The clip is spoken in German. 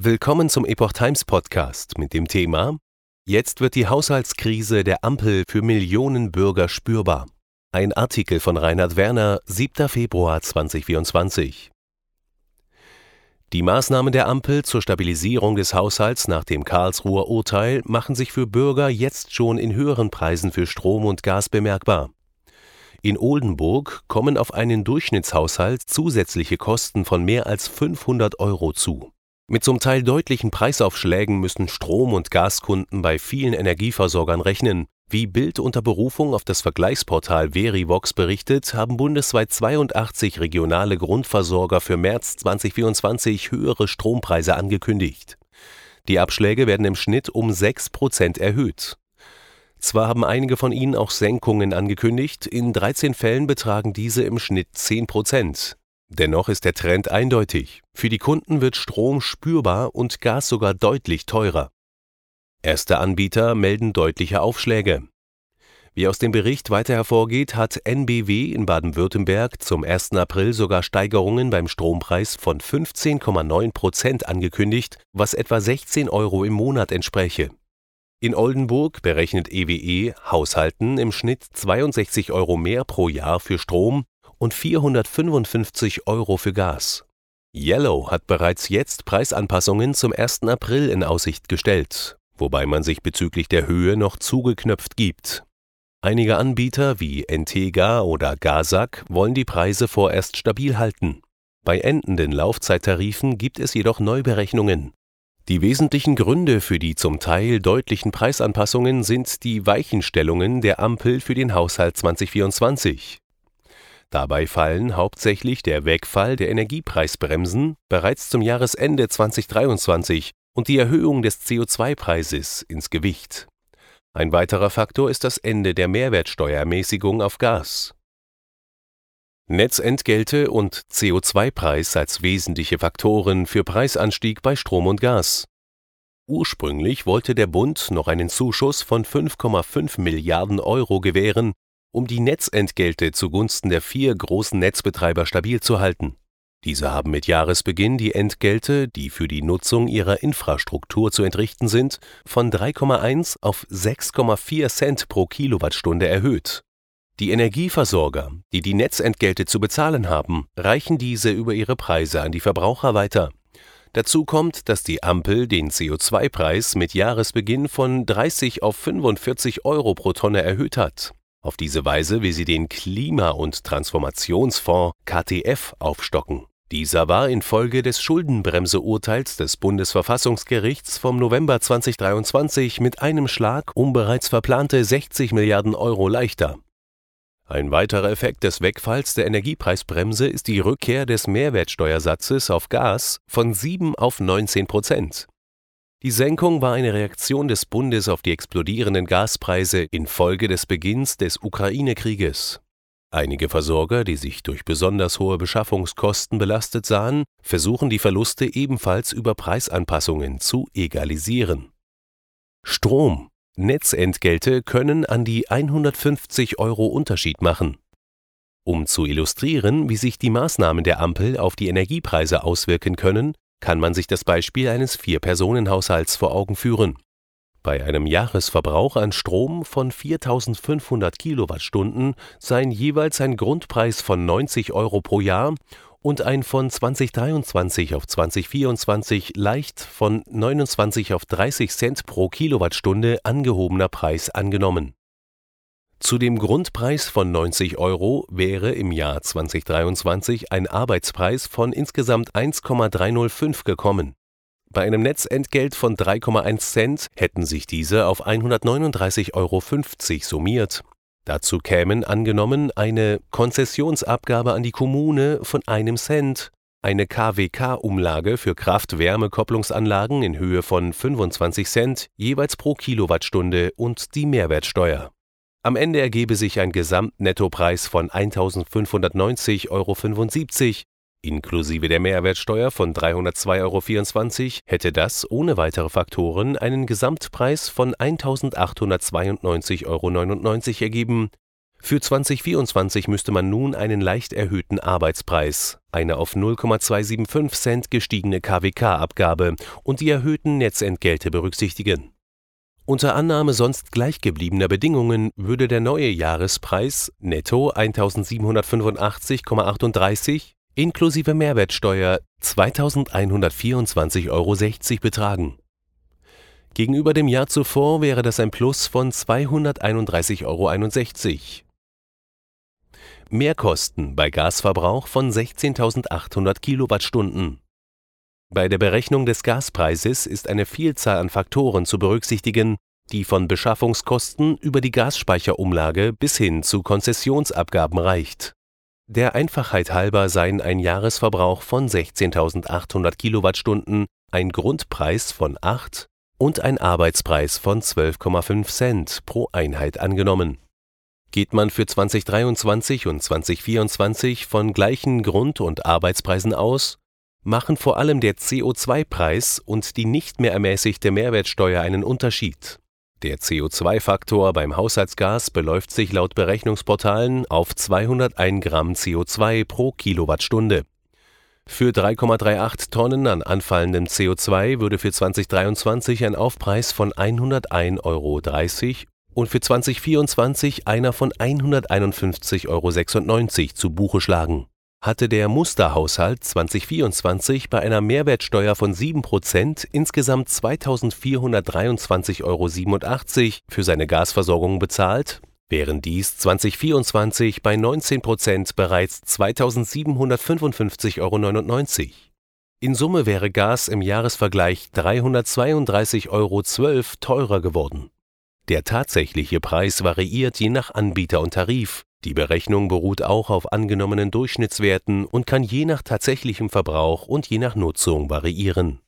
Willkommen zum Epoch Times Podcast mit dem Thema Jetzt wird die Haushaltskrise der Ampel für Millionen Bürger spürbar. Ein Artikel von Reinhard Werner, 7. Februar 2024. Die Maßnahmen der Ampel zur Stabilisierung des Haushalts nach dem Karlsruher Urteil machen sich für Bürger jetzt schon in höheren Preisen für Strom und Gas bemerkbar. In Oldenburg kommen auf einen Durchschnittshaushalt zusätzliche Kosten von mehr als 500 Euro zu. Mit zum Teil deutlichen Preisaufschlägen müssen Strom- und Gaskunden bei vielen Energieversorgern rechnen. Wie Bild unter Berufung auf das Vergleichsportal Verivox berichtet, haben bundesweit 82 regionale Grundversorger für März 2024 höhere Strompreise angekündigt. Die Abschläge werden im Schnitt um 6 Prozent erhöht. Zwar haben einige von ihnen auch Senkungen angekündigt, in 13 Fällen betragen diese im Schnitt 10 Prozent. Dennoch ist der Trend eindeutig. Für die Kunden wird Strom spürbar und Gas sogar deutlich teurer. Erste Anbieter melden deutliche Aufschläge. Wie aus dem Bericht weiter hervorgeht, hat NBW in Baden-Württemberg zum 1. April sogar Steigerungen beim Strompreis von 15,9 Prozent angekündigt, was etwa 16 Euro im Monat entspräche. In Oldenburg berechnet EWE Haushalten im Schnitt 62 Euro mehr pro Jahr für Strom und 455 Euro für Gas. Yellow hat bereits jetzt Preisanpassungen zum 1. April in Aussicht gestellt, wobei man sich bezüglich der Höhe noch zugeknöpft gibt. Einige Anbieter wie Entega oder Gasak wollen die Preise vorerst stabil halten. Bei endenden Laufzeittarifen gibt es jedoch Neuberechnungen. Die wesentlichen Gründe für die zum Teil deutlichen Preisanpassungen sind die Weichenstellungen der Ampel für den Haushalt 2024. Dabei fallen hauptsächlich der Wegfall der Energiepreisbremsen bereits zum Jahresende 2023 und die Erhöhung des CO2-Preises ins Gewicht. Ein weiterer Faktor ist das Ende der Mehrwertsteuermäßigung auf Gas. Netzentgelte und CO2-Preis als wesentliche Faktoren für Preisanstieg bei Strom und Gas. Ursprünglich wollte der Bund noch einen Zuschuss von 5,5 Milliarden Euro gewähren, um die Netzentgelte zugunsten der vier großen Netzbetreiber stabil zu halten. Diese haben mit Jahresbeginn die Entgelte, die für die Nutzung ihrer Infrastruktur zu entrichten sind, von 3,1 auf 6,4 Cent pro Kilowattstunde erhöht. Die Energieversorger, die die Netzentgelte zu bezahlen haben, reichen diese über ihre Preise an die Verbraucher weiter. Dazu kommt, dass die Ampel den CO2-Preis mit Jahresbeginn von 30 auf 45 Euro pro Tonne erhöht hat. Auf diese Weise will sie den Klima- und Transformationsfonds KTF aufstocken. Dieser war infolge des Schuldenbremseurteils des Bundesverfassungsgerichts vom November 2023 mit einem Schlag um bereits verplante 60 Milliarden Euro leichter. Ein weiterer Effekt des Wegfalls der Energiepreisbremse ist die Rückkehr des Mehrwertsteuersatzes auf Gas von 7 auf 19 Prozent. Die Senkung war eine Reaktion des Bundes auf die explodierenden Gaspreise infolge des Beginns des Ukraine-Krieges. Einige Versorger, die sich durch besonders hohe Beschaffungskosten belastet sahen, versuchen die Verluste ebenfalls über Preisanpassungen zu egalisieren. Strom Netzentgelte können an die 150 Euro Unterschied machen. Um zu illustrieren, wie sich die Maßnahmen der Ampel auf die Energiepreise auswirken können, kann man sich das Beispiel eines Vier-Personen-Haushalts vor Augen führen. Bei einem Jahresverbrauch an Strom von 4500 Kilowattstunden seien jeweils ein Grundpreis von 90 Euro pro Jahr und ein von 2023 auf 2024 leicht von 29 auf 30 Cent pro Kilowattstunde angehobener Preis angenommen. Zu dem Grundpreis von 90 Euro wäre im Jahr 2023 ein Arbeitspreis von insgesamt 1,305 gekommen. Bei einem Netzentgelt von 3,1 Cent hätten sich diese auf 139,50 Euro summiert Dazu kämen angenommen eine Konzessionsabgabe an die Kommune von einem Cent, eine KWK-Umlage für Kraft-Wärme-Kopplungsanlagen in Höhe von 25 Cent jeweils pro Kilowattstunde und die Mehrwertsteuer. Am Ende ergebe sich ein Gesamtnettopreis von 1.590,75 Euro Inklusive der Mehrwertsteuer von 302,24 Euro hätte das ohne weitere Faktoren einen Gesamtpreis von 1.892,99 Euro ergeben, Für 2024 müsste man nun einen leicht erhöhten Arbeitspreis, eine auf 0,275 Cent gestiegene KWK-Abgabe und die erhöhten Netzentgelte berücksichtigen. Unter Annahme sonst gleichgebliebener Bedingungen würde der neue Jahrespreis netto 1785,38 inklusive Mehrwertsteuer 2124,60 Euro betragen. Gegenüber dem Jahr zuvor wäre das ein Plus von 231,61 Euro. Mehrkosten bei Gasverbrauch von 16.800 Kilowattstunden. Bei der Berechnung des Gaspreises ist eine Vielzahl an Faktoren zu berücksichtigen, die von Beschaffungskosten über die Gasspeicherumlage bis hin zu Konzessionsabgaben reicht der Einfachheit halber seien ein Jahresverbrauch von 16.800 Kilowattstunden, ein Grundpreis von 8 und ein Arbeitspreis von 12,5 Cent pro Einheit angenommen. Geht man für 2023 und 2024 von gleichen Grund und Arbeitspreisen aus, machen vor allem der CO2-Preis und die nicht mehr ermäßigte Mehrwertsteuer einen Unterschied der CO2-Faktor beim Haushaltsgas beläuft sich laut Berechnungsportalen auf 201 Gramm CO2 pro Kilowattstunde. Für 3,38 Tonnen an anfallendem CO2 würde für 2023 ein Aufpreis von 101,30 Euro und für 2024 einer von 151,96 Euro zu Buche schlagen hatte der Musterhaushalt 2024 bei einer Mehrwertsteuer von 7% insgesamt 2.423,87 Euro für seine Gasversorgung bezahlt, während dies 2024 bei 19% bereits 2.755,99 Euro. In Summe wäre Gas im Jahresvergleich 332,12 Euro teurer geworden. Der tatsächliche Preis variiert je nach Anbieter und Tarif die Berechnung beruht auch auf angenommenen Durchschnittswerten und kann je nach tatsächlichem Verbrauch und je nach Nutzung variieren